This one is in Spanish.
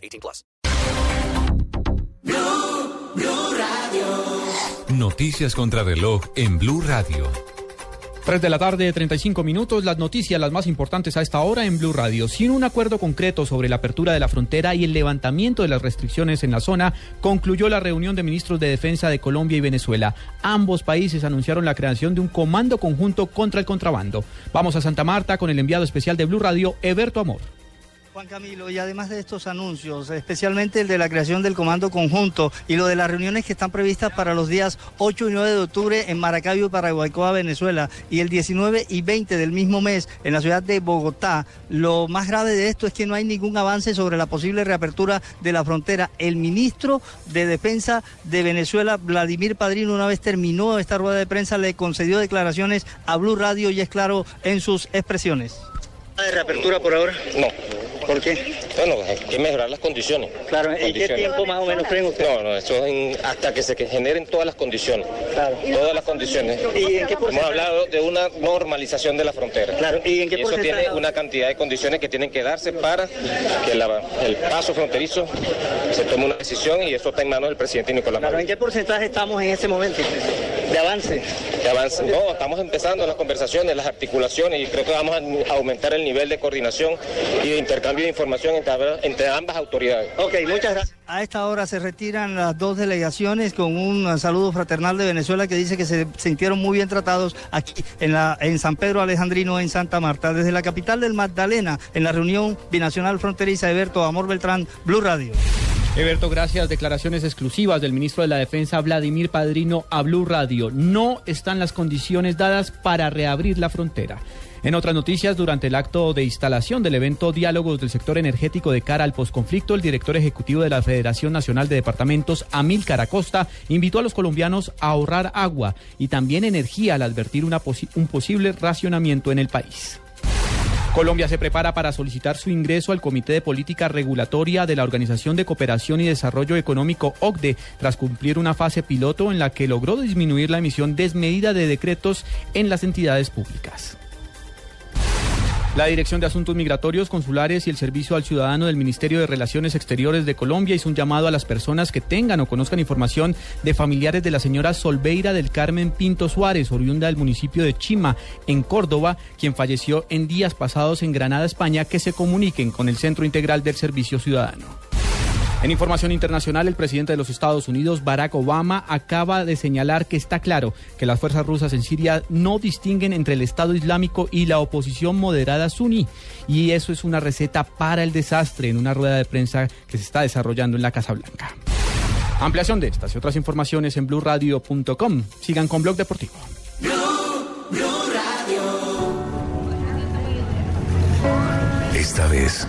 18 plus. Noticias contra reloj en Blue Radio. 3 de la tarde, 35 minutos, las noticias las más importantes a esta hora en Blue Radio. Sin un acuerdo concreto sobre la apertura de la frontera y el levantamiento de las restricciones en la zona, concluyó la reunión de ministros de defensa de Colombia y Venezuela. Ambos países anunciaron la creación de un comando conjunto contra el contrabando. Vamos a Santa Marta con el enviado especial de Blue Radio, Eberto Amor. Juan Camilo, y además de estos anuncios, especialmente el de la creación del Comando Conjunto y lo de las reuniones que están previstas para los días 8 y 9 de octubre en Maracaibo, Paraguaycoa, Venezuela, y el 19 y 20 del mismo mes en la ciudad de Bogotá, lo más grave de esto es que no hay ningún avance sobre la posible reapertura de la frontera. El ministro de Defensa de Venezuela, Vladimir Padrino, una vez terminó esta rueda de prensa, le concedió declaraciones a Blue Radio y es claro en sus expresiones. ¿De reapertura por ahora? No. ¿Por qué? Bueno, hay que mejorar las condiciones. Claro, ¿en qué tiempo más o menos creen ustedes? No, no, eso es en- hasta que se generen todas las condiciones. Claro. Todas las condiciones. ¿Y en qué Hemos hablado de una normalización de la frontera. Claro, ¿y en qué eso porcentaje? tiene una cantidad de condiciones que tienen que darse para que la- el paso fronterizo se tome una decisión y eso está en manos del presidente Nicolás Claro, ¿en Maduro. qué porcentaje estamos en este momento de avance? Que avance. No, estamos empezando las conversaciones, las articulaciones y creo que vamos a aumentar el nivel de coordinación y de intercambio de información entre, entre ambas autoridades. Ok, muchas gracias. A esta hora se retiran las dos delegaciones con un saludo fraternal de Venezuela que dice que se sintieron muy bien tratados aquí en, la, en San Pedro Alejandrino, en Santa Marta. Desde la capital del Magdalena, en la reunión binacional fronteriza, Eberto Amor Beltrán, Blue Radio. Eberto, gracias. Declaraciones exclusivas del ministro de la Defensa, Vladimir Padrino, a Blue Radio. No están las condiciones dadas para reabrir la frontera. En otras noticias, durante el acto de instalación del evento Diálogos del Sector Energético de cara al posconflicto, el director ejecutivo de la Federación Nacional de Departamentos, Amílcar Acosta, invitó a los colombianos a ahorrar agua y también energía al advertir un posible racionamiento en el país. Colombia se prepara para solicitar su ingreso al Comité de Política Regulatoria de la Organización de Cooperación y Desarrollo Económico OCDE tras cumplir una fase piloto en la que logró disminuir la emisión desmedida de decretos en las entidades públicas. La Dirección de Asuntos Migratorios, Consulares y el Servicio al Ciudadano del Ministerio de Relaciones Exteriores de Colombia hizo un llamado a las personas que tengan o conozcan información de familiares de la señora Solveira del Carmen Pinto Suárez, oriunda del municipio de Chima, en Córdoba, quien falleció en días pasados en Granada, España, que se comuniquen con el Centro Integral del Servicio Ciudadano. En información internacional, el presidente de los Estados Unidos, Barack Obama, acaba de señalar que está claro que las fuerzas rusas en Siria no distinguen entre el Estado Islámico y la oposición moderada suní. Y eso es una receta para el desastre en una rueda de prensa que se está desarrollando en la Casa Blanca. Ampliación de estas y otras informaciones en blurradio.com. Sigan con Blog Deportivo. Esta vez